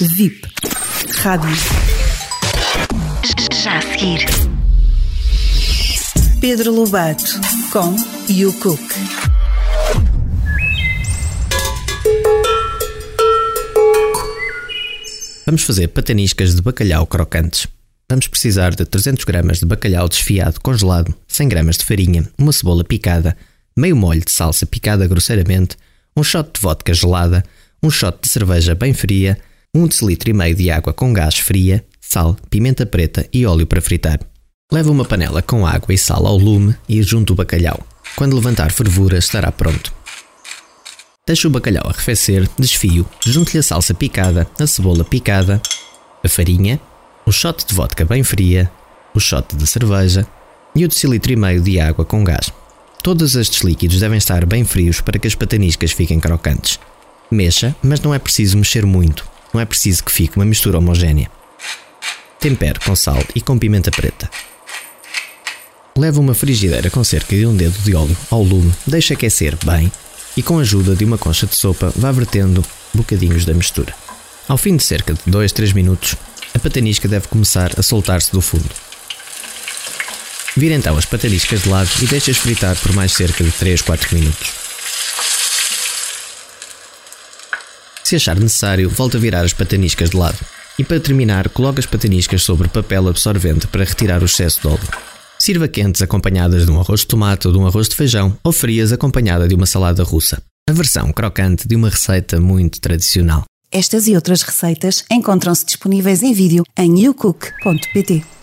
VIP. Rádio. Já a seguir. Pedro Lobato com You Cook. Vamos fazer pataniscas de bacalhau crocantes. Vamos precisar de 300 gramas de bacalhau desfiado congelado, 100 gramas de farinha, uma cebola picada, meio molho de salsa picada grosseiramente, um shot de vodka gelada, um shot de cerveja bem fria, um decilitro e meio de água com gás fria, sal, pimenta preta e óleo para fritar. Leva uma panela com água e sal ao lume e junte o bacalhau. Quando levantar fervura, estará pronto. Deixe o bacalhau arrefecer, desfio, junte-lhe a salsa picada, a cebola picada, a farinha, o shot de vodka bem fria, o shot de cerveja e o decilitro e meio de água com gás. Todos estes líquidos devem estar bem frios para que as pataniscas fiquem crocantes. Mexa, mas não é preciso mexer muito. Não é preciso que fique uma mistura homogénea. Tempere com sal e com pimenta preta. Leve uma frigideira com cerca de um dedo de óleo ao lume, deixe aquecer bem e com a ajuda de uma concha de sopa vá vertendo bocadinhos da mistura. Ao fim de cerca de 2, 3 minutos, a patanisca deve começar a soltar-se do fundo. Vira então as pataniscas de lado e deixe-as fritar por mais cerca de 3, 4 minutos. Se achar necessário, volte a virar as pataniscas de lado. E para terminar, coloque as pataniscas sobre papel absorvente para retirar o excesso de óleo. Sirva quentes acompanhadas de um arroz de tomate ou de um arroz de feijão, ou frias acompanhada de uma salada russa. A versão crocante de uma receita muito tradicional. Estas e outras receitas encontram-se disponíveis em vídeo em youcook.pt.